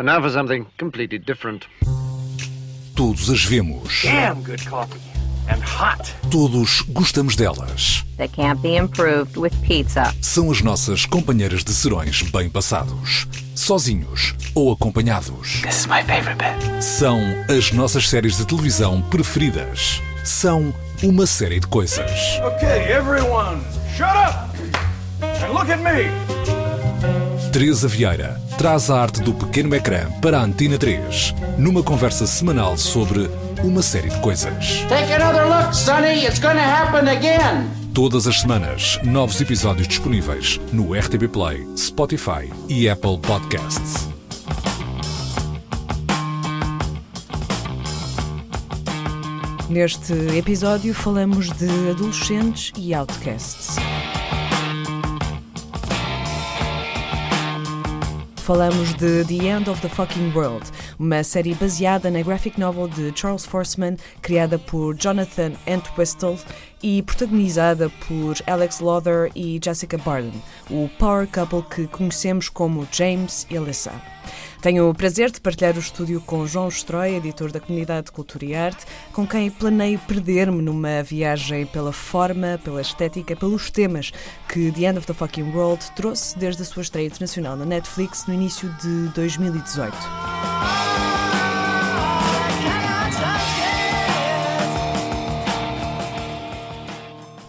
And now for something completely different. Todos as vemos. Damn good coffee. And hot. Todos gostamos delas. that can't be improved with pizza. São as nossas companheiras de serões bem passados. Sozinhos ou acompanhados. This is my favorite bit. São as nossas séries de televisão preferidas. São uma série de coisas. Okay, everyone, shut up and look at me. Teresa Vieira traz a arte do pequeno ecrã para a Antena 3, numa conversa semanal sobre uma série de coisas. Take another look, Sonny. It's gonna happen again. Todas as semanas, novos episódios disponíveis no RTB Play, Spotify e Apple Podcasts. Neste episódio falamos de adolescentes e outcasts. Falamos de The End of the Fucking World, uma série baseada na graphic novel de Charles Forsman, criada por Jonathan Entwistle e protagonizada por Alex Lawther e Jessica Barden, o power couple que conhecemos como James e Alyssa. Tenho o prazer de partilhar o estúdio com João Estroy, editor da Comunidade de Cultura e Arte, com quem planeio perder-me numa viagem pela forma, pela estética, pelos temas que The End of the Fucking World trouxe desde a sua estreia internacional na Netflix no início de 2018.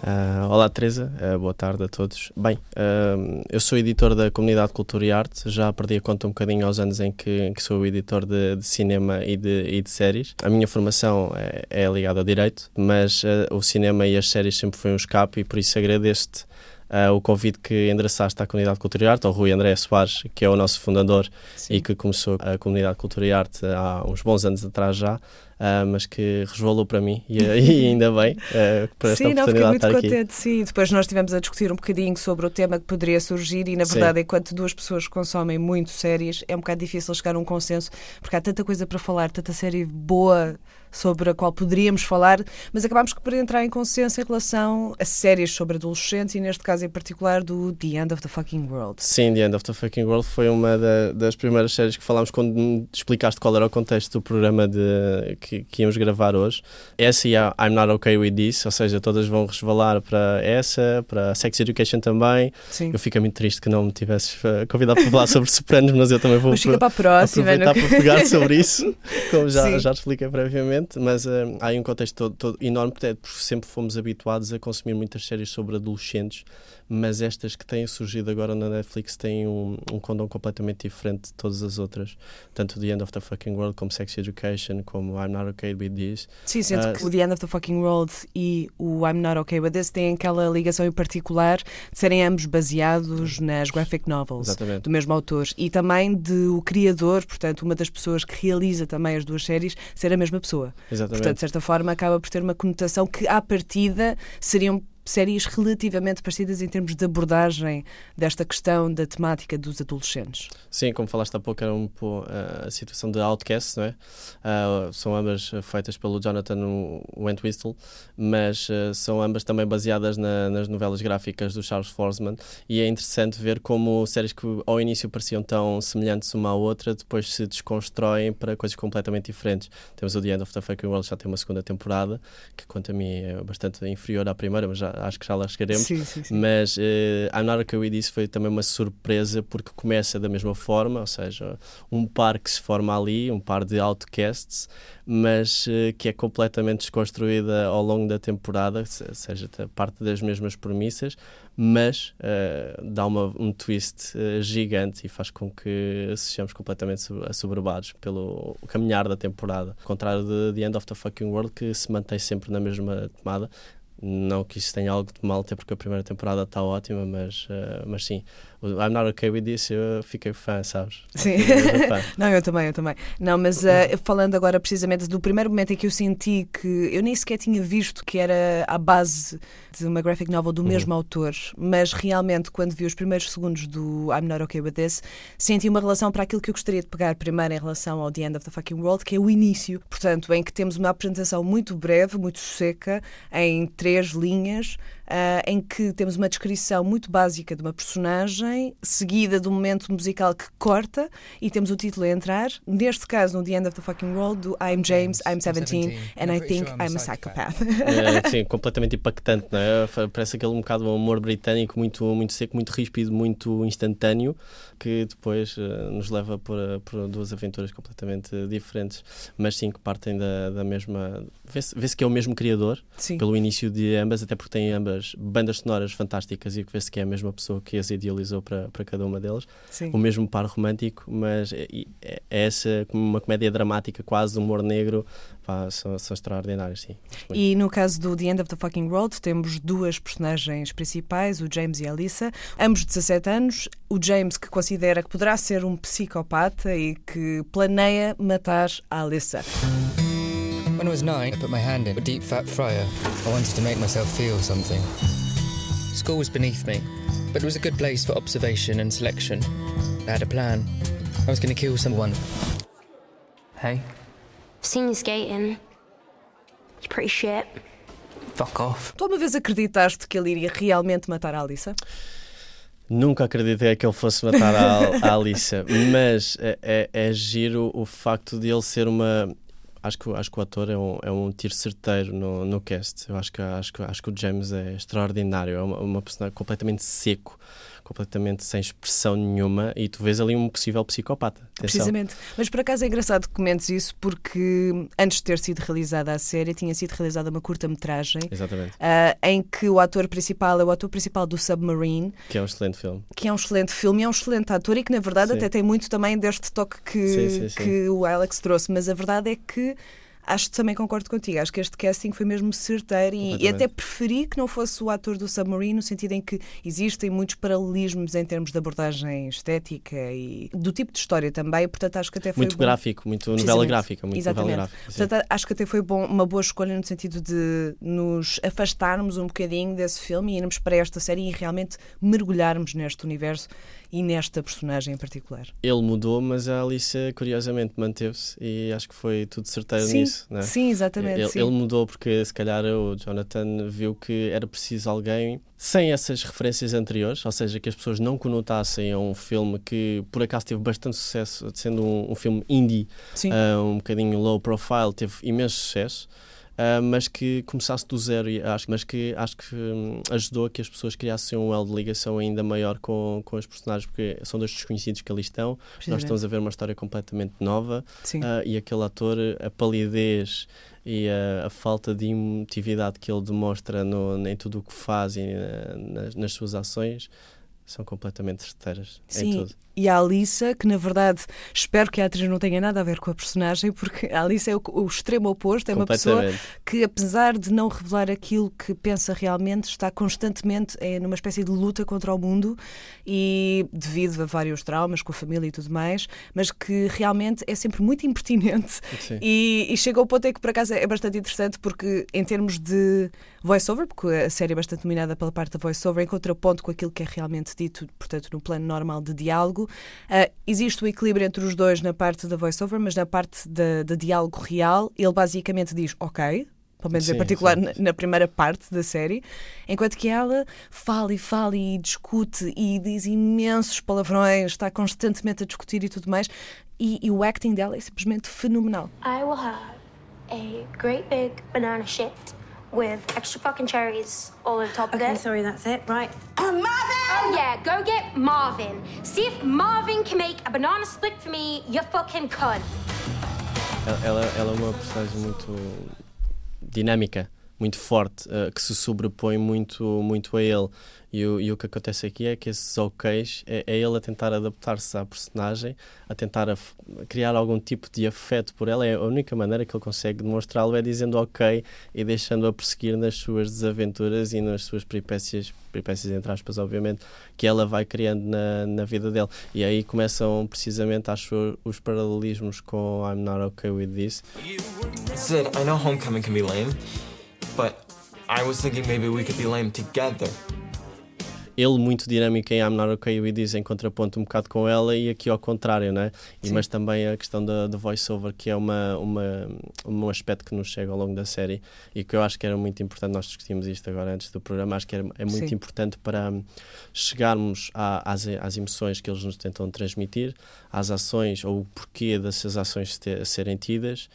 Uh, olá Teresa, uh, boa tarde a todos. Bem, uh, eu sou editor da Comunidade de Cultura e Arte, já perdi a conta um bocadinho aos anos em que, em que sou editor de, de cinema e de, e de, séries. A minha formação é, é ligada a Direito, mas o cinema e as séries sempre foi um escape e por isso agradeço-te o convite que endereçaste à Comunidade de Cultura e Arte, ao Rui André Soares, que é o nosso fundador Sim. e que começou a Comunidade de Cultura e Arte há uns bons anos atrás já uh, mas que resvalou para mim e, e ainda bem uh, por esta sim, oportunidade não, fiquei muito de estar contente, aqui. Sim, depois nós estivemos a discutir um bocadinho sobre o tema que poderia surgir e na verdade sim. enquanto duas pessoas consomem muito séries é um bocado difícil chegar a um consenso porque há tanta coisa para falar, tanta série boa sobre a qual poderíamos falar, mas acabámos por entrar em consenso em relação a séries sobre adolescentes e neste caso em particular do The End of the Fucking World. Sim, The End of the Fucking World foi uma da, das primeiras séries que falámos quando me explicaste qual era o contexto do programa de, que, que íamos gravar hoje. Essa e a I'm Not Okay With This, ou seja, todas vão resvalar para essa, para Sex Education também. Sim. Eu fico muito triste que não me tivesses eh, convidado para falar sobre Sopranos, mas eu também vou mas fica para a próxima, aproveitar para pegar sobre isso, como já, já te expliquei previamente. Mas uh, há aí um contexto todo, todo enorme, porque sempre fomos habituados a consumir muitas séries sobre adolescentes mas estas que têm surgido agora na Netflix têm um, um condão completamente diferente de todas as outras, tanto The End of the Fucking World, como Sex Education, como I'm Not Okay With This. Sim, sendo uh, que o The End of the Fucking World e o I'm Not Okay With This têm aquela ligação em particular de serem ambos baseados nas graphic novels Exatamente. do mesmo autor e também de o criador, portanto, uma das pessoas que realiza também as duas séries, ser a mesma pessoa. Exatamente. Portanto, de certa forma, acaba por ter uma conotação que, à partida, seriam séries relativamente parecidas em termos de abordagem desta questão da temática dos adolescentes. Sim, como falaste há pouco, era um pouco uh, a situação de Outcast, não é? Uh, são ambas feitas pelo Jonathan Wentwistle, mas uh, são ambas também baseadas na, nas novelas gráficas do Charles Forsman e é interessante ver como séries que ao início pareciam tão semelhantes uma à outra depois se desconstroem para coisas completamente diferentes. Temos o The End of the Fucking World, já tem uma segunda temporada, que quanto a mim é bastante inferior à primeira, mas já acho que já lá chegaremos. Sim, sim, sim. Mas uh, I'm Not Okay With This foi também uma surpresa porque começa da mesma forma, ou seja, um par que se forma ali, um par de outcasts, mas uh, que é completamente desconstruída ao longo da temporada, ou seja, parte das mesmas premissas, mas uh, dá uma, um twist uh, gigante e faz com que sejamos completamente assoberbados pelo caminhar da temporada. Ao contrário de The End of the Fucking World, que se mantém sempre na mesma tomada, não que isso tenha algo de mal, até porque a primeira temporada está ótima, mas, uh, mas sim, I'm not okay with this, eu fiquei fã, sabes? Sim, não, eu também, eu também. Não, mas uh, falando agora precisamente do primeiro momento em que eu senti que eu nem sequer tinha visto que era a base de uma graphic novel do uhum. mesmo autor, mas realmente quando vi os primeiros segundos do I'm not okay with this, senti uma relação para aquilo que eu gostaria de pegar primeiro em relação ao The End of the Fucking World, que é o início, portanto, em que temos uma apresentação muito breve, muito seca, em três linhas ah, em que temos uma descrição muito básica de uma personagem, seguida de um momento musical que corta e temos o título a entrar. Neste caso, no The End of the Fucking World, do I'm James, I'm 17, and I think I'm a psychopath. É, sim, completamente impactante, não é? Parece aquele um bocado um humor britânico muito, muito seco, muito ríspido, muito instantâneo, que depois eh, nos leva por, eh, por duas aventuras completamente diferentes, mas sim que partem da, da mesma. Vê-se vê-se que é o mesmo criador, Sim. pelo início de ambas, até porque têm ambas bandas sonoras fantásticas e que vê-se que é a mesma pessoa que as idealizou para, para cada uma delas. Sim. O mesmo par romântico, mas é, é- é essa como uma comédia dramática, quase humor negro, pá, são, são extraordinários, sim. E no caso do The End of the Fucking World, temos duas personagens principais, o James e a Alyssa, ambos 17 anos. O James, que considera que poderá ser um psicopata e que planeia matar a Alyssa. When I was nine, I put my hand in a deep fat fryer. I wanted to make myself feel something. School was beneath me, but it was a good place for observation and selection. I had a plan. I was going to kill someone. Hey, Seen you skating. You're pretty shit. fuck off. Tu uma vez acreditaste que ele iria realmente matar a Alyssa? Nunca acreditei que ele fosse matar a, a Alissa, mas é, é, é giro o facto de ele ser uma. Acho que, acho que o ator é um, é um tiro certeiro no, no cast. Eu acho que, acho, que, acho que o James é extraordinário. É uma, uma personagem completamente seco, completamente sem expressão nenhuma, e tu vês ali um possível psicopata. Atenção. Precisamente. Mas por acaso é engraçado que comentes isso porque antes de ter sido realizada a série, tinha sido realizada uma curta-metragem Exatamente. ah, em que o ator principal é o ator principal do Submarine, Que é um excelente filme. que é um excelente filme e é um excelente ator e que na verdade Sim. até tem muito também deste toque que, sim, sim. que o Alex trouxe, mas a verdade é que acho que também concordo contigo, acho que este casting foi mesmo certeiro e, e até preferi que não fosse o ator do Submarine no sentido em que existem muitos paralelismos em termos de abordagem estética e do tipo de história também, portanto acho que até foi Muito bom. gráfico, muito novela gráfica. Muito Exatamente. novela gráfica. Portanto, acho que até foi bom, uma boa escolha no sentido de nos afastarmos um bocadinho desse filme e irmos para esta série e realmente mergulharmos neste universo e nesta personagem em particular. Ele mudou, mas a Alicia curiosamente manteve-se e acho que foi tudo certeiro sim, nisso. Não é? sim, exatamente. Ele, sim. ele mudou porque se calhar o Jonathan viu que era preciso alguém sem essas referências anteriores, ou seja, que as pessoas não conotassem a um filme que por acaso teve bastante sucesso, sendo um, um filme indie, ah, um bocadinho low profile, teve imenso sucesso. Ah, mas que começasse do zero, e acho, mas que acho que hum, ajudou a que as pessoas criassem um elo de ligação ainda maior com, com os personagens, porque são dois desconhecidos que ali estão. Nós Precisamente. estamos a ver uma história completamente nova ah, e aquele ator, a palidez e a, a falta de emotividade que ele demonstra no, em tudo o que faz e ah, nas, nas suas ações são completamente certeiras em Sim, tudo. e a Alissa, que na verdade espero que a atriz não tenha nada a ver com a personagem, porque a Alissa é o, o extremo oposto, é uma pessoa que, apesar de não revelar aquilo que pensa realmente, está constantemente eh, numa espécie de luta contra o mundo e devido a vários traumas com a família e tudo mais, mas que realmente é sempre muito impertinente Sim. e, e chega ao ponto em que por acaso é bastante interessante porque em termos de voice-over, porque a série é bastante dominada pela parte da voice-over, em contraponto com aquilo que é realmente dito, portanto, no plano normal de diálogo, ah, existe o equilíbrio entre os dois na parte da voice-over, mas na parte de diálogo real, ele basicamente diz ok, pelo menos em Sim, particular sim, na, na primeira parte da série, enquanto que ela fala e fala e discute e diz imensos palavrões, está constantemente a discutir e tudo mais, e, e o acting dela é simplesmente fenomenal. I will have a great big banana shit with extra fucking cherries all over top of Okay, it. sorry, that's it. Right. Oh, Marvin! Oh yeah, go get Marvin. See if Marvin can make a banana split for me, you fucking cunt. Ela, ela, ela é uma personagem muito dinâmica, muito forte, eh, que se sobrepõe muito, muito a ele. E o, e o que acontece aqui é que esses ok's é, é ele a tentar adaptar-se à personagem, a tentar af- criar algum tipo de afeto por ela. É a única maneira que ele consegue demonstrá-lo é dizendo ok e deixando-a prosseguir nas suas desaventuras e nas suas peripécias, peripécias entre aspas, obviamente, que ela vai criando na, na vida dele. E aí começam precisamente, acho, os paralelismos com I'm Not Okay With This. Sid, I know homecoming can be lame, but I was thinking maybe we could be lame together. Ele muito dinâmico em I'm Not Okay With This em contraponto um bocado com ela e aqui ao contrário, né? E, Sim. mas também a questão da, da voice-over, que é uma, uma, um aspecto que nos chega ao longo da série e que eu acho que era muito importante, nós discutimos isto agora antes do programa, acho que era, é muito Sim. importante para hum, chegarmos à- às, às emoções que eles nos tentam transmitir, às ações ou o porquê dessas ações te- serem tidas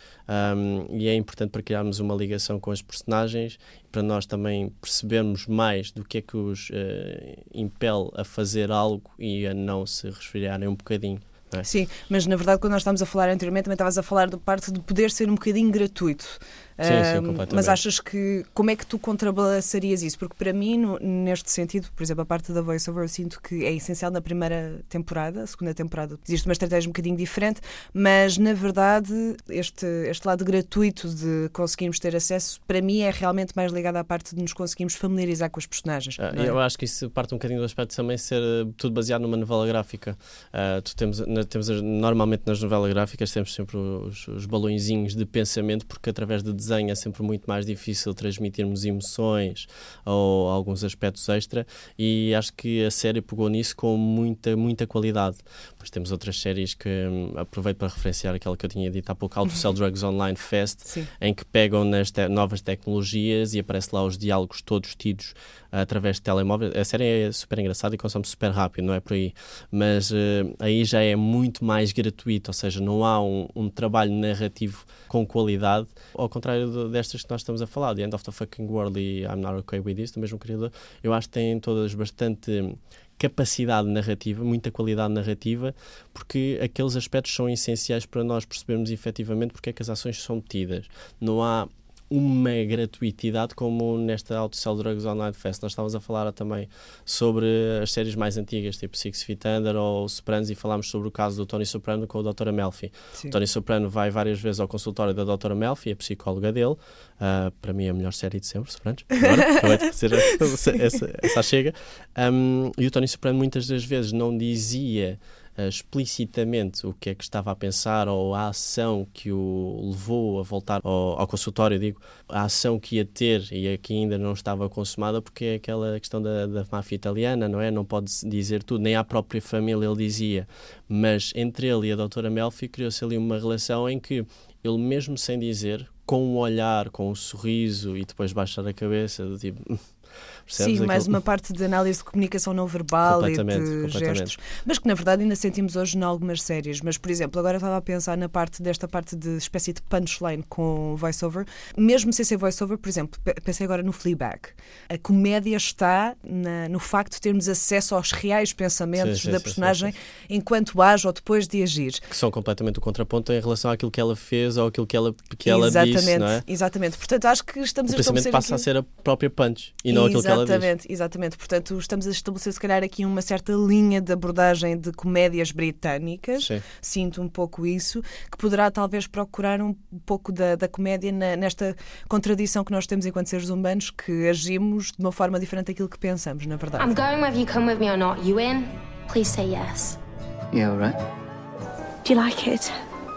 hum, e é importante para criarmos uma ligação com as personagens para nós também percebermos mais do que é que os eh, impele a fazer algo e a não se resfriarem um bocadinho. é? Sim, mas na verdade, quando nós estávamos a falar anteriormente, também estavas a falar da parte de poder ser um bocadinho gratuito. Sim, sim, completamente. mas achas que. Como é que tu contrabalançarias isso? Porque para mim, no- neste sentido, por exemplo, a parte da voiceover, eu sinto que é essencial na primeira temporada, a segunda temporada existe uma estratégia um bocadinho diferente, mas na verdade, este, este lado gratuito de conseguirmos ter acesso, para mim é realmente mais ligado à parte de nos conseguirmos familiarizar com os personagens. Ah, é? Eu acho que isso parte um bocadinho do aspecto de também ser eh, tudo baseado numa novela gráfica. Ah, tu temos, na- temos normalmente nas novelas gráficas temos sempre os, os balõezinhos de pensamento, porque através de desenho é sempre muito mais difícil transmitirmos emoções ou alguns aspectos extra, e acho que a série pegou nisso com muita, muita qualidade. Depois temos outras séries que hum, aproveito para referenciar aquela que eu tinha dito há pouco, How to Sell Drugs Online Fest, Sim. em que pegam nas te- novas tecnologias e aparece lá os diálogos todos tidos ah, através de telemóveis. A série é super engraçada e consome super rápido, não é por aí. Mas eh, aí já é muito mais gratuito, ou seja, não há um, um trabalho narrativo com qualidade, ao contrário de- destas que nós estamos a falar, The End of the Fucking World e I'm Not Okay With This, do mesmo criador, eu acho que têm todas bastante capacidade narrativa, muita qualidade narrativa, porque aqueles aspectos são essenciais para nós percebermos efetivamente porque é que as ações são tidas. Não há uma gratuitidade como nesta Auto Sell Drugs Online Fest. Nós estávamos a falar também sobre as séries mais antigas, tipo Six Feet Under ou Sopranos, e falámos sobre o caso do Tony Soprano com a Dra. Melfi. Sim. O Tony Soprano vai várias vezes ao consultório da Dra. Melfi, a psicóloga dele. Ah, para mim, é a melhor série de sempre, Sopranos. Agora, acabei de essa, essa, essa chega. Um, e o Tony Soprano muitas das vezes não dizia ah, explicitamente o que é que estava a pensar ou a ação que o levou a voltar ao, ao consultório, digo, a ação que ia ter e a que ainda não estava consumada, porque é aquela questão da, da máfia italiana, não é? Não pode dizer tudo, nem à própria família ele dizia, mas entre ele e a doutora Melfi criou-se ali uma relação em que ele mesmo sem dizer, com um olhar, com um sorriso e depois baixar a cabeça, do tipo... percebes Sim, mais aquilo? uma parte de análise de comunicação não verbal e de gestos, mas que na verdade ainda sentimos hoje em algumas séries. Mas, por exemplo, agora estava a pensar na parte desta parte de espécie de punchline com voiceover, mesmo sem ser voiceover, por exemplo, pe- pensei agora no Fleabag. A comédia está na- no facto de termos acesso aos reais pensamentos Sim, sim, da sim, personagem enquanto age ou depois de agir. que são completamente o contraponto em relação àquilo que ela fez ou aquilo que ela, que ela exatamente, disse, não é? exatamente. Portanto, acho que estamos O a pensamento passa a ser a própria punch e não aquilo que ela diz. Exatamente, exatamente. Portanto, estamos a estabelecer, se calhar, aqui uma certa linha de abordagem de comédias britânicas. Sim. Sinto um pouco isso, que poderá talvez procurar um pouco da, da comédia na- nesta contradição que nós temos enquanto seres humanos, que agimos de uma forma diferente daquilo que pensamos, na verdade. I'm going whether you come with me or not. You in? Please say yes. Yeah, all right. Do you like it?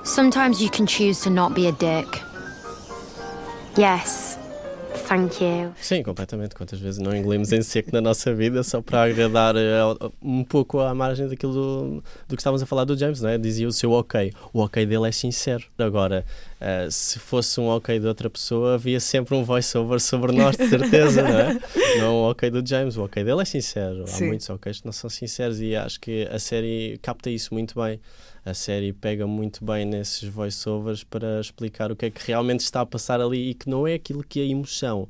Sometimes you can choose to not be a dick. Yes. Thank you. Sim, completamente. Quantas vezes não engolimos em seco na nossa vida só para agradar ao- um pouco à margem daquilo do, do que estávamos a falar do James, não é? Dizia o seu ok. O ok dele é sincero. Agora, eh, se fosse um ok de outra pessoa, havia sempre um voice-over sobre nós, de certeza, não é? Não o ok do James. O ok dele é sincero. Há Sim. muitos ok's que não são sinceros e acho que a série capta isso muito bem. A série pega muito bem nesses voice-overs para explicar o que é que realmente está a passar ali e que não é aquilo que a emoção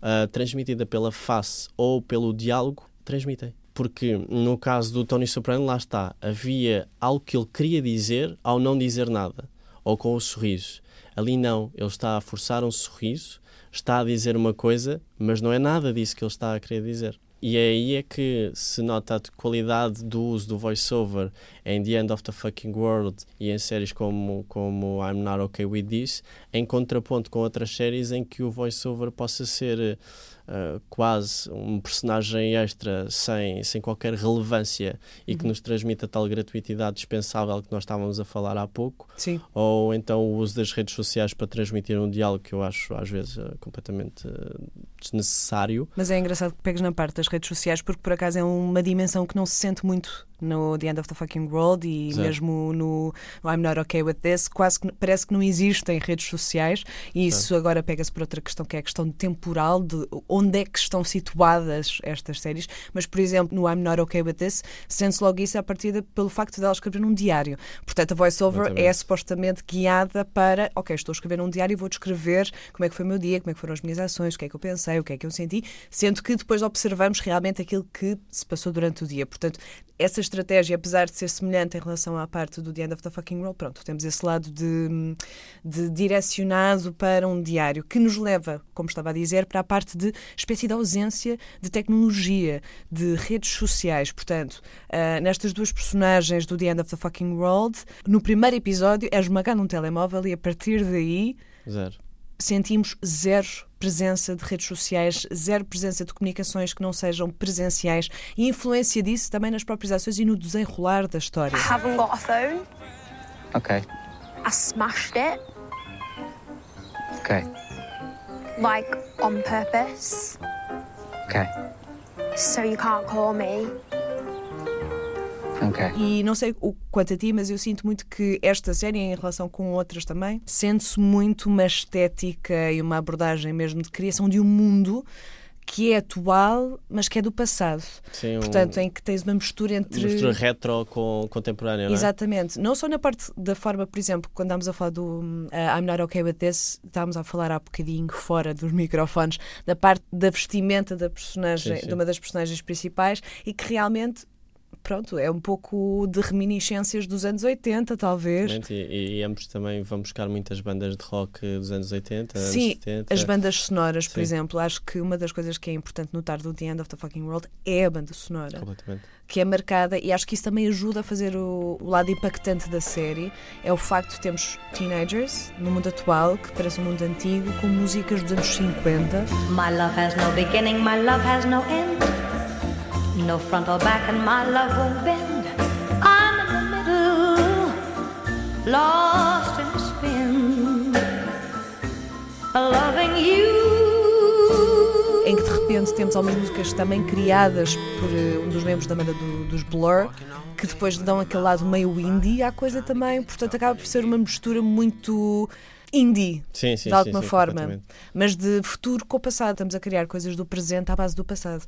ah, transmitida pela face ou pelo diálogo transmitem. Porque no caso do Tony Soprano, lá está, havia algo que ele queria dizer ao não dizer nada, ou com o sorriso. Ali não, ele está a forçar um sorriso, está a dizer uma coisa, mas não é nada disso que ele está a querer dizer. E é aí é que se nota a qualidade do uso do voiceover em The End of the Fucking World e em séries como, como I'm Not Okay With This, em contraponto com outras séries em que o voiceover possa ser uh, quase um personagem extra sem, sem qualquer relevância e que Uhum. nos transmite a tal gratuitidade dispensável que nós estávamos a falar há pouco, Sim. ou então o uso das redes sociais para transmitir um diálogo que eu acho às vezes uh, completamente uh, desnecessário. Mas é engraçado que pegues na parte das redes sociais porque por acaso é uma dimensão que não se sente muito no The End of the Fucking World e mesmo no, no I'm Not Okay With This, quase que parece que não existem redes sociais e isso agora pega-se por outra questão que é a questão temporal de onde é que estão situadas estas séries, mas por exemplo no I'm Not Okay With This sente-se logo isso a partir pelo facto de ela escrever num diário. Portanto, a voiceover Exatamente. é supostamente guiada para, ok, estou a escrever num diário e vou descrever como é que foi o meu dia, como é que foram as minhas ações, o que é que eu pensei, o que é que eu senti, sendo que depois observamos realmente aquilo que se passou durante o dia. Portanto, essa estratégia, apesar de ser semelhante em relação à parte do The End of the Fucking World, pronto, temos esse lado de, de direcionado para um diário que nos leva, como estava a dizer, para a parte de espécie de ausência de tecnologia, de redes sociais. Portanto, ah, nestas duas personagens do The End of the Fucking World, no primeiro episódio é esmagar num telemóvel e a partir daí Zero. Sentimos zero presença de redes sociais, zero presença de comunicações que não sejam presenciais e influência disso também nas próprias ações e no desenrolar da história. Haven't got a phone. Okay. I smashed it, Okay. like on purpose, Okay. so you can't call me. Okay. E não sei o quanto a ti, mas eu sinto muito que esta série, em relação com outras também, sente-se muito uma estética e uma abordagem mesmo de criação de um mundo que é atual, mas que é do passado. Sim, um- Portanto, em que tens uma mistura entre. Mistura retro com contemporânea, não é? Exatamente. Não só na parte da forma, por exemplo, quando estávamos a falar do uh, I'm Not Okay With This, estávamos a falar há bocadinho fora dos microfones, da parte da vestimenta da personagem, Sim, sim. de uma das personagens principais e que realmente. Pronto, é um pouco de reminiscências dos anos 80, talvez. Exatamente, E, e ambos também vão buscar muitas bandas de rock dos anos 80, Sim, anos 70. as bandas sonoras, por Sim. exemplo, acho que uma das coisas que é importante notar do The End of the Fucking World é a banda sonora. Completamente. que é marcada e acho que isso também ajuda a fazer o, o lado impactante da série é o facto de termos teenagers no mundo atual que parece um mundo antigo com músicas dos anos 50 My love has no beginning, my love has no end. No front or back, and my love won't bend. I'm in the middle, lost in a spin, loving you. em que de repente temos algumas músicas também criadas por eh, um dos membros da banda do- dos Blur que depois dão aquele lado meio indie à coisa também, portanto acaba por ser uma mistura muito indie Sim, sim, de alguma sim, sim, forma, mas de futuro com o passado. Estamos a criar coisas do presente à base do passado.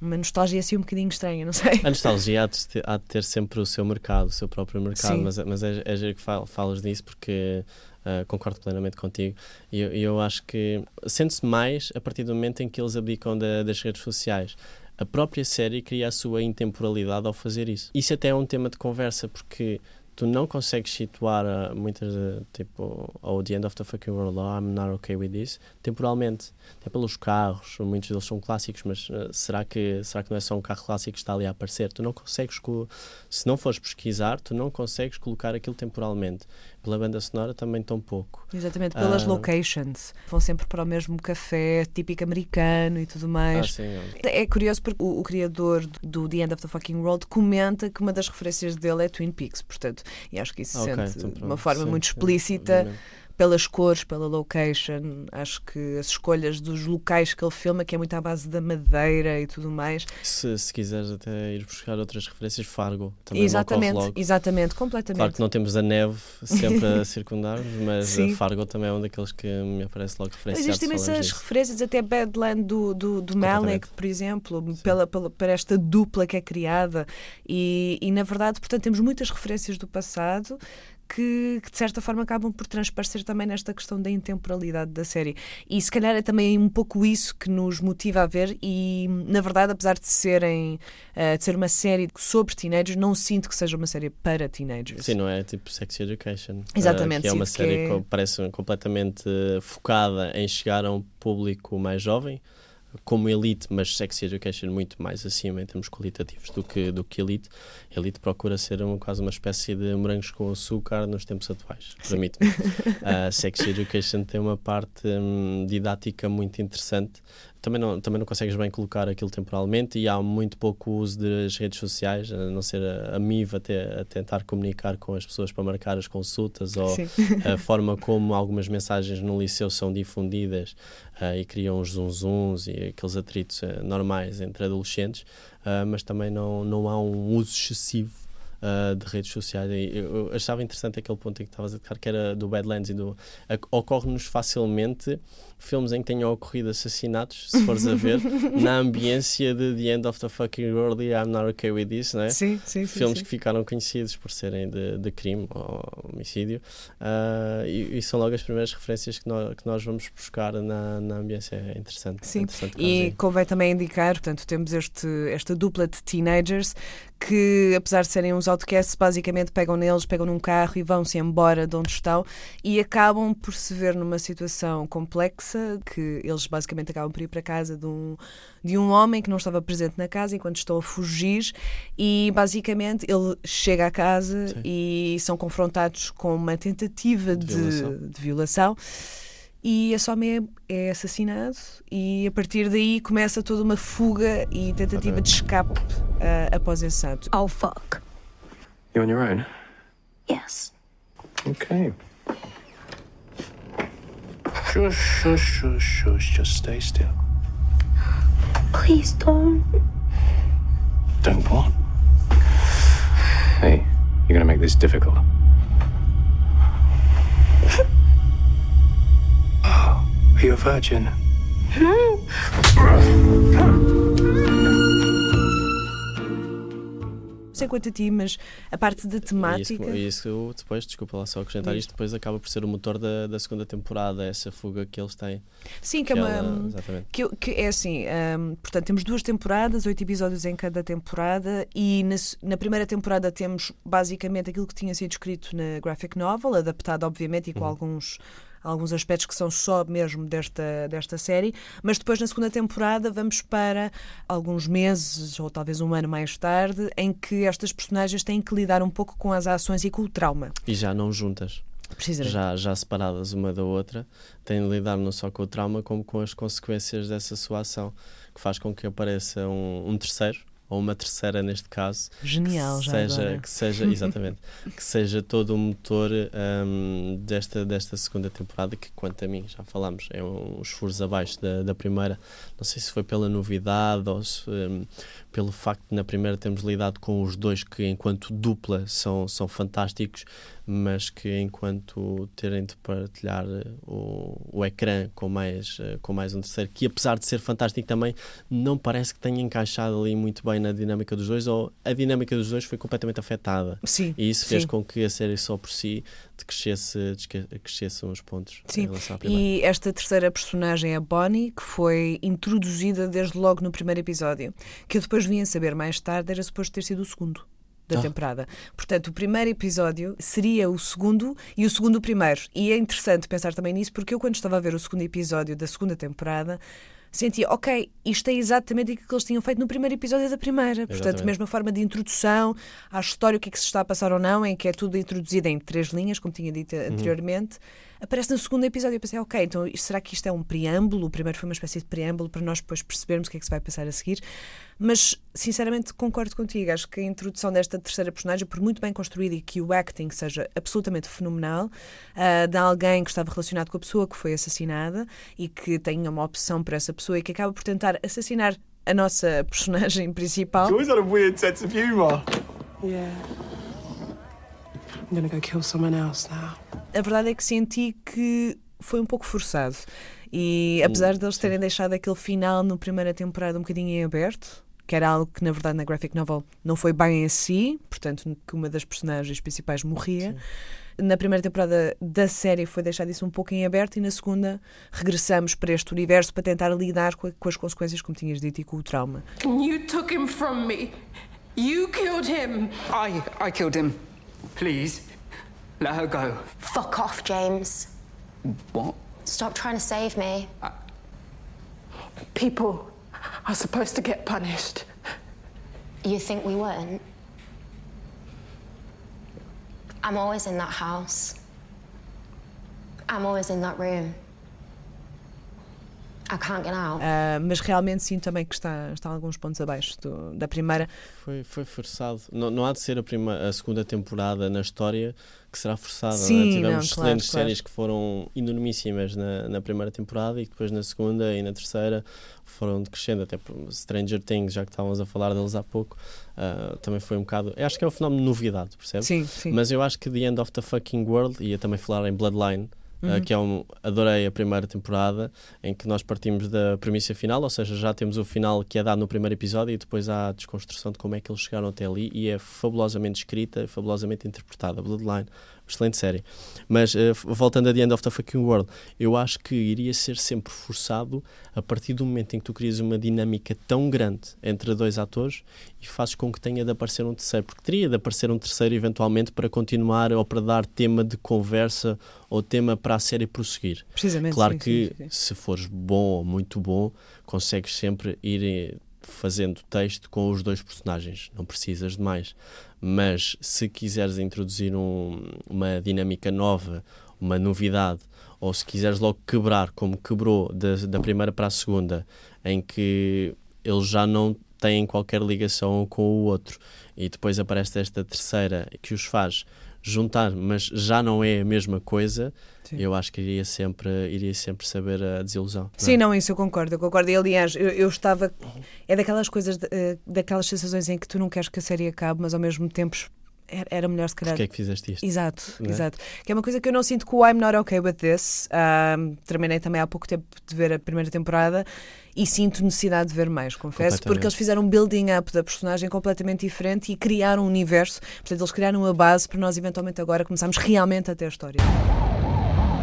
Uma nostalgia assim um bocadinho estranha, não sei. A nostalgia há de, ter, há de ter sempre o seu mercado, o seu próprio mercado, Sim. mas, mas é, é giro que fal- falas disso porque ah, concordo plenamente contigo. E eu, eu acho que sente-se mais a partir do momento em que eles abdicam da- das redes sociais. A própria série cria a sua intemporalidade ao fazer isso. Isso até é um tema de conversa porque tu não consegues situar ah, muitas, ah, tipo, ao The End of the Fucking World, ou I'm Not Okay With This, temporalmente. Até pelos carros, muitos deles são clássicos, mas ah, será, que, será que não é só um carro clássico que está ali a aparecer? Tu não consegues, co- se não fores pesquisar, tu não consegues colocar aquilo temporalmente. Pela banda sonora também tão pouco. Exatamente, pelas Ah. locations. Vão sempre para o mesmo café típico americano e tudo mais. Ah, sim, é. É curioso porque o, o criador do The End of the Fucking World comenta que uma das referências dele é Twin Peaks, portanto, e acho que isso se Ok, sente então de uma forma sim, muito explícita. Pelas cores, pela location. Acho que as escolhas dos locais que ele filma, que é muito à base da madeira e tudo mais. Se, se quiseres até ir buscar outras referências, Fargo também me exatamente, exatamente, completamente. Claro que não temos a neve sempre a circundar-nos, mas a Fargo também é um daqueles que me aparece logo referenciado. Existem imensas disso. referências, até Badland do, do, do. Malik, por exemplo, pela, pela, para esta dupla que é criada. E, e, na verdade, portanto, temos muitas referências do passado que, que, de certa forma acabam por transparecer também nesta questão da intemporalidade da série. E se calhar é também um pouco isso que nos motiva a ver e, na verdade, apesar de serem uh, de ser uma série sobre teenagers, não sinto que seja uma série para teenagers. Sim, não é tipo Sex Education. Exatamente, uh, que é uma série que é- que parece completamente focada em chegar a um público mais jovem, como Elite, mas Sex Education muito mais acima em termos qualitativos do que, do que Elite. Elite procura ser um, quase uma espécie de morangos com açúcar nos tempos atuais, permite-me. uh, Sex Education tem uma parte hum, didática muito interessante também não, também não consegues bem colocar aquilo temporalmente e há muito pouco uso das redes sociais, a não ser a, a MIV até a tentar comunicar com as pessoas para marcar as consultas ou Sim. a forma como algumas mensagens no liceu são difundidas uh, e criam os zunzuns e aqueles atritos uh, normais entre adolescentes, uh, mas também não, não há um uso excessivo uh, de redes sociais. Eu, eu, achava interessante aquele ponto em que estavas a tocar, que era do Badlands e do. Ocorre-nos facilmente filmes em que tenham ocorrido assassinatos, se fores a ver, na ambiência de The End of the Fucking World e I'm Not Okay With This, não é? Sim, sim, Filmes sim, que ficaram conhecidos por serem de, de crime ou homicídio uh, e, e, são logo as primeiras referências que nós, que nós vamos buscar na, na ambiência. É interessante. Sim, é interessante e convém também indicar, portanto, temos este, esta dupla de teenagers que, apesar de serem uns outcasts, basicamente pegam neles, pegam num carro e vão-se embora de onde estão e acabam por se ver numa situação complexa que eles basicamente acabam por ir para casa de um, de um homem que não estava presente na casa enquanto estão a fugir e basicamente ele chega à casa Sim. e são confrontados com uma tentativa de, de violação. De violação e esse homem é, é, assassinado e a partir daí começa toda uma fuga e tentativa de escape uh, após esse ato. Oh fuck. You on your own? Yes. Okay. Shush, shush, shush, shush. Just stay still. Please don't. Don't what? Hey, you're gonna make this difficult. Are you a virgin? Sei quanto a ti, mas a parte da temática. E isso, isso, depois, desculpa lá só acrescentar isto, depois acaba por ser o motor da, da segunda temporada, essa fuga que eles têm. Sim, que, é uma. Ela, que, que, é assim, um, portanto, temos duas temporadas, oito episódios em cada temporada, e na, na, primeira temporada temos basicamente aquilo que tinha sido escrito na graphic novel, adaptado, obviamente, e com uhum. alguns alguns aspectos que são só mesmo desta, desta série, mas depois na segunda temporada vamos para alguns meses ou talvez um ano mais tarde em que estas personagens têm que lidar um pouco com as ações e com o trauma. E já não juntas. Já, já separadas uma da outra, têm de lidar não só com o trauma, como com as consequências dessa sua ação, que faz com que apareça um, um terceiro, ou uma terceira neste caso. Genial, que já seja, agora. que seja Exatamente. que seja todo o motor um, desta, desta segunda temporada, que quanto a mim, já falámos, é um, uns furos abaixo da, da primeira. Não sei se foi pela novidade ou se, um, pelo facto de na primeira termos lidado com os dois que enquanto dupla são, são fantásticos mas que enquanto terem de partilhar eh, o, o ecrã com mais, eh, com mais um terceiro, que apesar de ser fantástico também, não parece que tenha encaixado ali muito bem na dinâmica dos dois, ou a dinâmica dos dois foi completamente afetada. Sim. E isso fez sim. com que a série só por si crescesse, crescesse uns pontos Sim. E esta terceira personagem, a Bonnie, que foi introduzida desde logo no primeiro episódio, que eu depois vim a saber mais tarde, era suposto ter sido o segundo da oh. temporada. Portanto, o primeiro episódio seria o segundo e o segundo o primeiro. E é interessante pensar também nisso, porque eu, quando estava a ver o segundo episódio da segunda temporada, sentia, ok, isto é exatamente aquilo que eles tinham feito no primeiro episódio da primeira. Exatamente. Portanto, mesma forma de introdução à história, o que é que se está a passar ou não, em que é tudo introduzido em três linhas, como tinha dito uhum. anteriormente aparece no segundo episódio. Eu pensei, ok, então será que isto é um preâmbulo? O primeiro foi uma espécie de preâmbulo para nós depois percebermos o que é que se vai passar a seguir. Mas, sinceramente, concordo contigo. Acho que a introdução desta terceira personagem, por muito bem construída e que o acting seja absolutamente fenomenal, uh, de alguém que estava relacionado com a pessoa que foi assassinada e que tenha uma opção para essa pessoa e que acaba por tentar assassinar a nossa personagem principal. Joy's got a weird sense of humor. Yeah. I'm gonna go kill someone else now. A verdade é que senti que foi um pouco forçado. E apesar de eles terem deixado aquele final na primeira temporada um bocadinho em aberto, que era algo que na verdade na graphic novel não foi bem em si, portanto que uma das personagens principais morria. Sim. Na primeira temporada da série foi deixado isso um pouco em aberto e na segunda regressamos para este universo para tentar lidar com, a, com as consequências, como tinhas dito, e com o trauma. You took him from me. You killed him. I I killed him. Please, let her go. Fuck off, James. What? Stop trying to save me. Uh, people are supposed to get punished. You think we weren't? I'm always in that house. I'm always in that room. I can't get out. Ah, mas realmente sinto também que está, está alguns pontos abaixo do- da primeira. Foi, foi forçado. Não, não há de ser a, prima, a segunda temporada na história que será forçada. Sim, não é? não, Tivemos claro, excelentes claro. séries que foram enormíssimas na, na primeira temporada e que depois na segunda e na terceira foram decrescendo. Até por Stranger Things, já que estávamos a falar deles há pouco, ah, também foi um bocado. Eu acho que é um fenómeno de novidade, percebe? Sim, sim. Mas eu acho que The End of the Fucking World, ia também falar em Bloodline. Ah, Uhum. que é um, adorei a primeira temporada em que nós partimos da premissa final, ou seja, já temos o final que é dado no primeiro episódio e depois há a desconstrução de como é que eles chegaram até ali e é fabulosamente escrita e fabulosamente interpretada. Bloodline, excelente série. Mas f- voltando a The End of the Fucking World, eu acho que iria ser sempre forçado a partir do momento em que tu crias uma dinâmica tão grande entre dois atores e fazes com que tenha de aparecer um terceiro, porque teria de aparecer um terceiro eventualmente para continuar ou para dar tema de conversa ou tema para a série prosseguir. Precisamente, Claro sim, que sim, sim. se fores bom ou muito bom, consegues sempre ir eh, fazendo texto com os dois personagens, não precisas de mais. Mas se quiseres introduzir um- uma dinâmica nova, uma novidade, ou se quiseres logo quebrar, como quebrou da, da primeira para a segunda, em que eles já não têm qualquer ligação com o outro, e depois aparece esta terceira que os faz juntar, mas já não é a mesma coisa, Sim. eu acho que iria sempre, iria sempre saber a desilusão. não é? Sim, não, isso eu concordo, eu concordo. E aliás, eu, eu estava. É daquelas coisas, de- eh, daquelas sensações em que tu não queres que a série acabe, mas ao mesmo tempo era, melhor se calhar. Porquê é que fizeste isto? Exato, é? exato. Que é uma coisa que eu não sinto com o I'm Not Okay With This. Ahm, terminei também há pouco tempo de ver a primeira temporada e sinto necessidade de ver mais, confesso, porque eles fizeram um building up da personagem completamente diferente e criaram um universo. Portanto, eles criaram a base para nós eventualmente agora começarmos realmente a ter a história.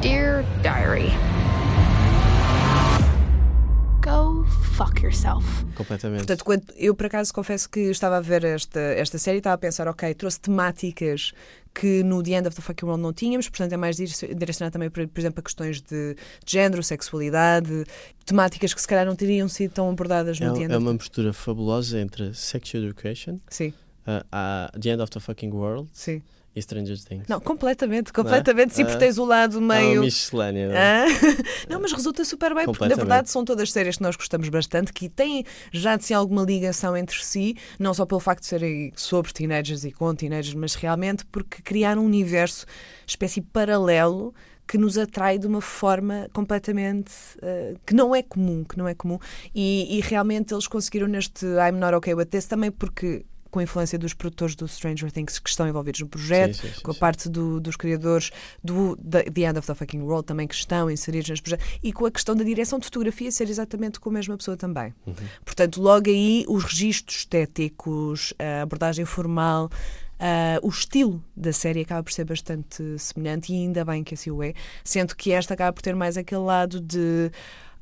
Dear Diary, fuck yourself. Completamente. Portanto, quando, eu por acaso confesso que estava a ver esta, esta série e estava a pensar, ok, trouxe temáticas que no The End of the Fucking World não tínhamos, portanto é mais direc- direcionado também, por, por exemplo, a questões de, de género, sexualidade, temáticas que se calhar não teriam sido tão abordadas É, no The End é uma mistura fabulosa entre Sex Education, Sim. uh, a The End of the Fucking World Sim. E Stranger Things. Não, completamente, completamente. Sim, Ah, porque tens o lado É uma meio. miscelânea. não é? Ah, Não, mas resulta super bem, porque na verdade são todas séries que nós gostamos bastante, que têm já de si alguma ligação entre si, não só pelo facto de serem sobre teenagers e com teenagers, mas realmente porque criaram um universo, espécie paralelo, que nos atrai de uma forma completamente eh, que não é comum, que não é comum. E, e realmente eles conseguiram neste I'm Not Okay With This também porque com a influência dos produtores do Stranger Things que estão envolvidos no projeto, Sim, sim, sim, com a parte do- dos criadores do The End of the Fucking World também que estão inseridos neste projeto e com a questão da direção de fotografia ser exatamente com a mesma pessoa também. Uhum. Portanto, logo aí os registros estéticos, a abordagem formal, ah, o estilo da série acaba por ser bastante semelhante e ainda bem que assim o é, sendo que esta acaba por ter mais aquele lado de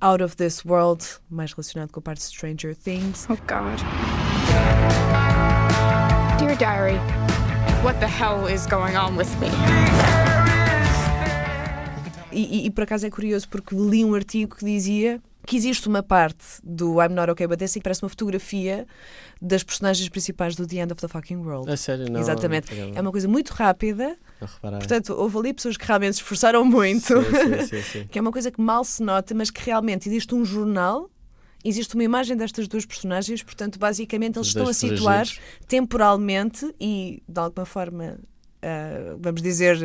out of this world, mais relacionado com a parte de Stranger Things. Oh God. Dear Diary, what the hell is going on with me? E, e- e por acaso é curioso porque li um artigo que dizia que existe uma parte do I'm Not Okay But This que parece uma fotografia das personagens principais do The End of the Fucking World. A sério, não. Exatamente. não, É uma coisa muito rápida. não. Portanto, houve ali pessoas que realmente se esforçaram muito. Sim, sim, sim, sim. que é uma coisa que mal se nota, mas que realmente existe um jornal. Existe uma imagem destas duas personagens, portanto, basicamente eles Os estão a situar temporalmente e, de alguma forma, ah, vamos dizer,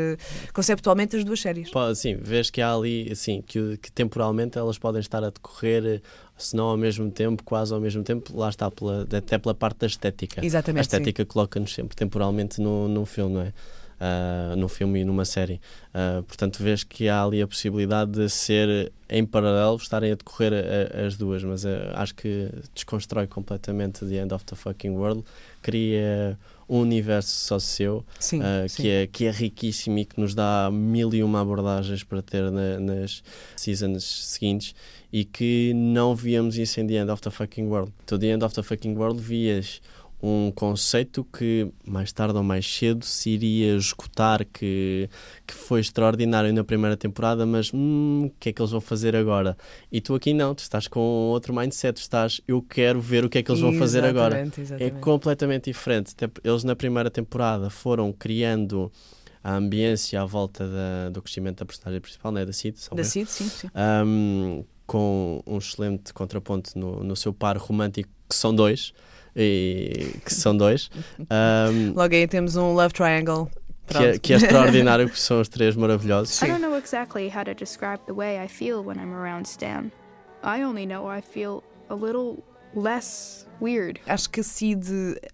conceptualmente, as duas séries. Sim, vês que há ali, assim, que, que temporalmente elas podem estar a decorrer, se não ao mesmo tempo, quase ao mesmo tempo, lá está, pela, até pela parte da estética. Exatamente, A estética coloca-nos sempre temporalmente no, num filme, não é? Ah, num filme e numa série. Ah, portanto, vês que há ali a possibilidade de ser em paralelo, estarem a decorrer a- as duas, mas ah, acho que desconstrói completamente The End of the Fucking World, cria um universo só seu, Sim, ah, sim. que, é, que é riquíssimo e que nos dá mil e uma abordagens para ter na- nas seasons seguintes e que não víamos isso em The End of the Fucking World. Então, The End of the Fucking World vias um conceito que mais tarde ou mais cedo se iria esgotar, que, que foi extraordinário na primeira temporada, mas hum, o que é que eles vão fazer agora? E tu aqui não, tu estás com outro mindset, estás, eu quero ver o que é que eles vão fazer agora. Exatamente, É exatamente. completamente diferente. Eles na primeira temporada foram criando a ambiência à volta da- do crescimento da personagem principal, né, da Cid, Da. Cid, sim, sim. Um, com um excelente contraponto no, no seu par romântico, que são dois. E, que são dois. Um, Logo aí temos um love triangle. que, é, que é extraordinário, porque são os três maravilhosos. I don't know exactly how to describe the way I feel when I'm around Stan. I only know I feel a little less weird. Acho que a Cid,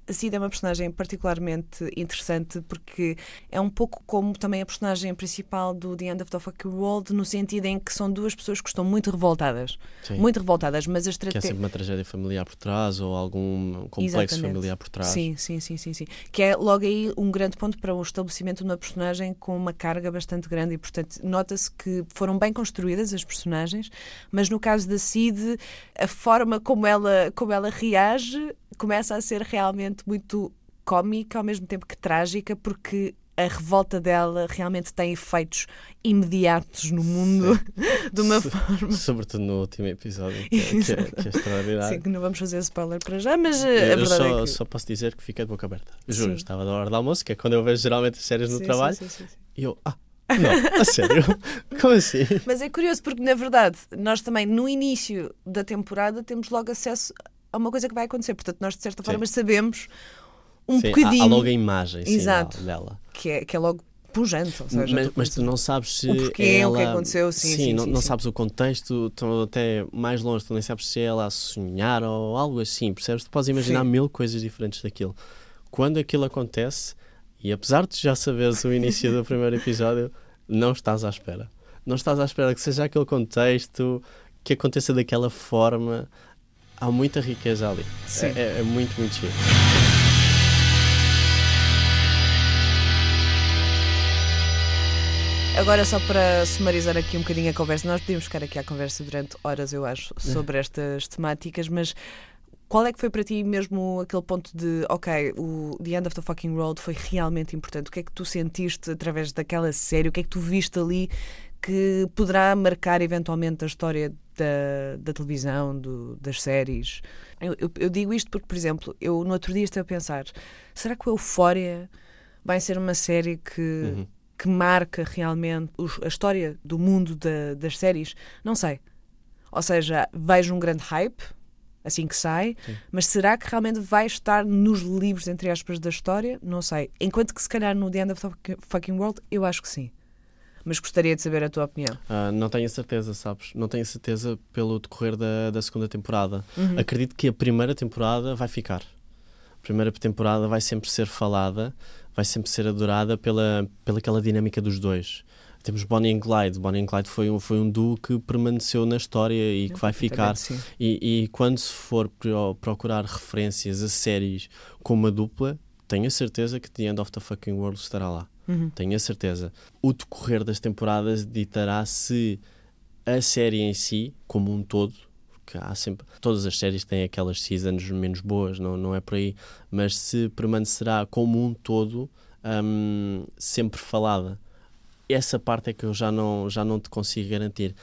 a Cid é uma personagem particularmente interessante porque é um pouco como também a personagem principal do The End of the Fucking World, no sentido em que são duas pessoas que estão muito revoltadas. Sim. Muito revoltadas, mas a Que é estratégia. sempre uma tragédia familiar por trás ou algum complexo Exatamente. familiar por trás. Sim, sim, sim, sim, sim. Que é logo aí um grande ponto para o estabelecimento de uma personagem com uma carga bastante grande e, portanto, nota-se que foram bem construídas as personagens, mas no caso da Cid, a forma como ela, como ela reage começa a ser realmente muito cómica, ao mesmo tempo que trágica, porque a revolta dela realmente tem efeitos imediatos no mundo de uma So- forma. Sobretudo no último episódio, que é, que é- que é extraordinário. Sim, que não vamos fazer spoiler para já, mas eh, Eu só, é que... só posso dizer que fiquei de boca aberta. Juro, Sim. estava da hora do almoço, que é quando eu vejo geralmente as séries no Sim, trabalho, sim, sim, sim. e eu, ah, não, a sério? Como assim? Mas é curioso porque, na verdade, nós também no início da temporada temos logo acesso a uma coisa que vai acontecer. Portanto, nós de certa Sim. forma sabemos um Sim, há- bocadinho. Há, logo a imagem sim, Exato. dela. Que é, que é logo pujante. Seja, mas, tu mas tu não sabes se o porquê, ela... o que aconteceu, sim, sim, não, sim, não sim. sabes o contexto, tu até mais longe, tu nem sabes se é ela a sonhar ou algo assim, percebes? Tu podes imaginar Sim. mil coisas diferentes daquilo. Quando aquilo acontece, e apesar de já saberes o início do primeiro episódio, não estás à espera. Não estás à espera que seja aquele contexto, que aconteça daquela forma. Há muita riqueza ali. Sim. É, é- é muito, muito giro. Agora, só para sumarizar aqui um bocadinho a conversa, nós podíamos ficar aqui à conversa durante horas, eu acho, sobre estas temáticas, mas qual é que foi para ti mesmo aquele ponto de, ok, o The End of the Fucking World foi realmente importante? O que é que tu sentiste através daquela série? O que é que tu viste ali que poderá marcar eventualmente a história da, da televisão, do- das séries? Eu, eu- eu digo isto porque, por exemplo, eu no outro dia estava a pensar, será que o Euphoria vai ser uma série que Uhum. que marca realmente os- a história do mundo da- das séries, não sei. Ou seja, vejo um grande hype assim que sai, mas será que realmente vai estar nos livros, entre aspas, da história? Não sei. Enquanto que se calhar no The End of the Fuck- Fucking World, eu acho que sim. Mas gostaria de saber a tua opinião. Ah, não tenho a certeza, sabes? Não tenho a certeza pelo decorrer da, da segunda temporada. Uhum. Acredito que a primeira temporada vai ficar. A primeira temporada vai sempre ser falada, vai sempre ser adorada pela, pela aquela dinâmica dos dois. Temos Bonnie and Clyde. Bonnie and Clyde foi um, foi um duo que permaneceu na história e que vai ficar. E, e quando se for pro- procurar referências a séries com uma dupla, tenho a certeza que The End of the Fucking World estará lá. Uhum. Tenho a certeza. O decorrer das temporadas ditará se a série em si, como um todo, porque há sempre. Todas as séries têm aquelas seasons menos boas, não, não é por aí, mas se permanecerá como um todo hum, sempre falada. Essa parte é que eu já não, já não te consigo garantir.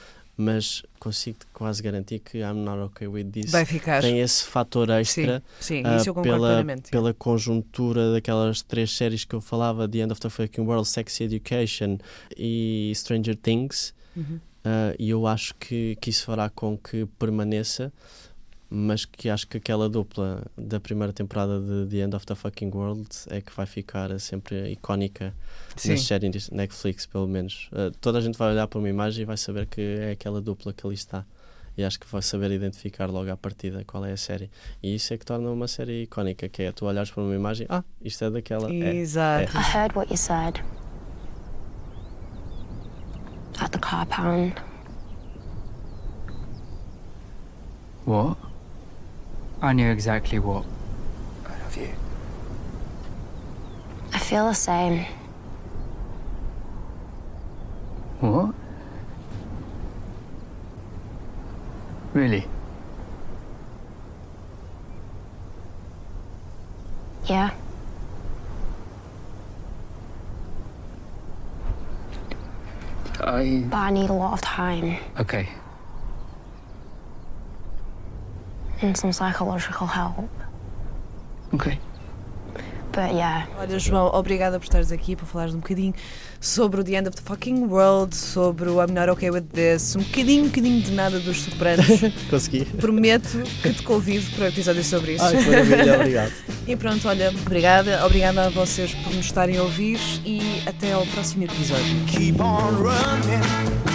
Mas consigo-te quase garantir que I'm not okay with this. Vai ficar. Tem esse fator extra Sim, sim, ah, isso eu pela, pela conjuntura daquelas três séries que eu falava: The End of the Fucking World, Sex Education e Stranger Things. Uhum. Ah, e eu acho que, que isso fará com que permaneça, mas que acho que aquela dupla da primeira temporada de The End of the Fucking World é que vai ficar sempre icónica Sim. nas séries Netflix, pelo menos. Ah, toda a gente vai olhar para uma imagem e vai saber que é aquela dupla que ali está. E acho que vai saber identificar logo à partida qual é a série. E isso é que torna uma série icónica, que é tu olhares para uma imagem, ah, isto é daquela. É, Exato. I heard what you said. At the car pound. What? I knew exactly what. I love you. I feel the same. What? Really? Yeah. I. But I need a lot of time Okay. And some psychological help. Okay. But yeah. Olha, João, obrigada por estares aqui para falares um bocadinho sobre o The End of the Fucking World, sobre o I'm Not Okay With This, um bocadinho, um bocadinho de nada dos Sopranos. Consegui. Prometo que te convido para um episódio sobre isso. Ai, maravilha, obrigado. E pronto, olha, obrigada, obrigada a vocês por nos estarem a ouvir e até ao próximo episódio. Keep on running.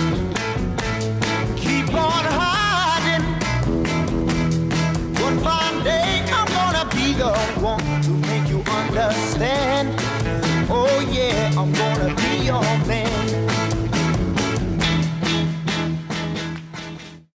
I'm gonna be your man.